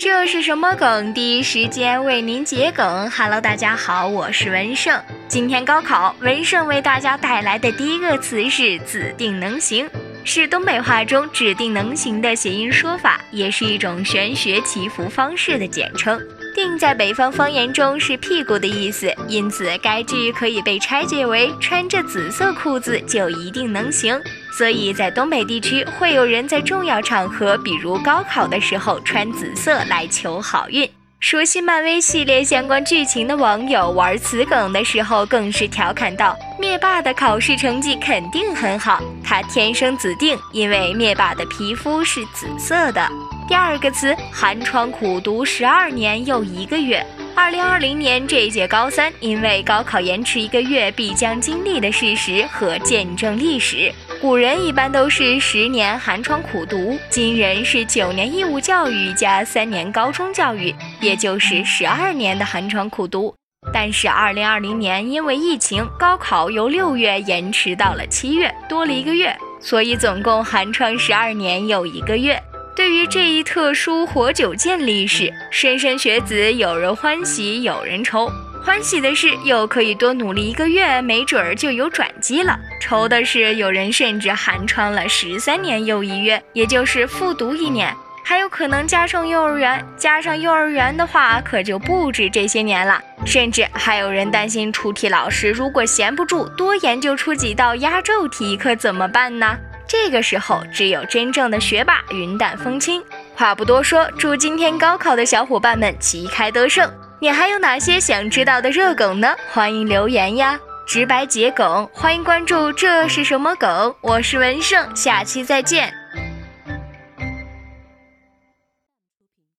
这是什么梗？第一时间为您解梗。Hello，大家好，我是文胜。今天高考，文胜为大家带来的第一个词是“指定能行”，是东北话中“指定能行”的谐音说法，也是一种玄学祈福方式的简称。定在北方方言中是屁股的意思，因此该句可以被拆解为穿着紫色裤子就一定能行。所以在东北地区，会有人在重要场合，比如高考的时候穿紫色来求好运。熟悉漫威系列相关剧情的网友玩此梗的时候，更是调侃道：“灭霸的考试成绩肯定很好，他天生紫定，因为灭霸的皮肤是紫色的。”第二个词，寒窗苦读十二年又一个月。二零二零年这一届高三，因为高考延迟一个月，必将经历的事实和见证历史。古人一般都是十年寒窗苦读，今人是九年义务教育加三年高中教育，也就是十二年的寒窗苦读。但是二零二零年因为疫情，高考由六月延迟到了七月，多了一个月，所以总共寒窗十二年又一个月。对于这一特殊活久见历史，莘莘学子有人欢喜有人愁。欢喜的是又可以多努力一个月，没准儿就有转机了；愁的是有人甚至寒窗了十三年又一月，也就是复读一年，还有可能加上幼儿园。加上幼儿园的话，可就不止这些年了。甚至还有人担心出题老师如果闲不住，多研究出几道压轴题，可怎么办呢？这个时候，只有真正的学霸云淡风轻。话不多说，祝今天高考的小伙伴们旗开得胜！你还有哪些想知道的热梗呢？欢迎留言呀！直白解梗，欢迎关注。这是什么梗？我是文胜，下期再见。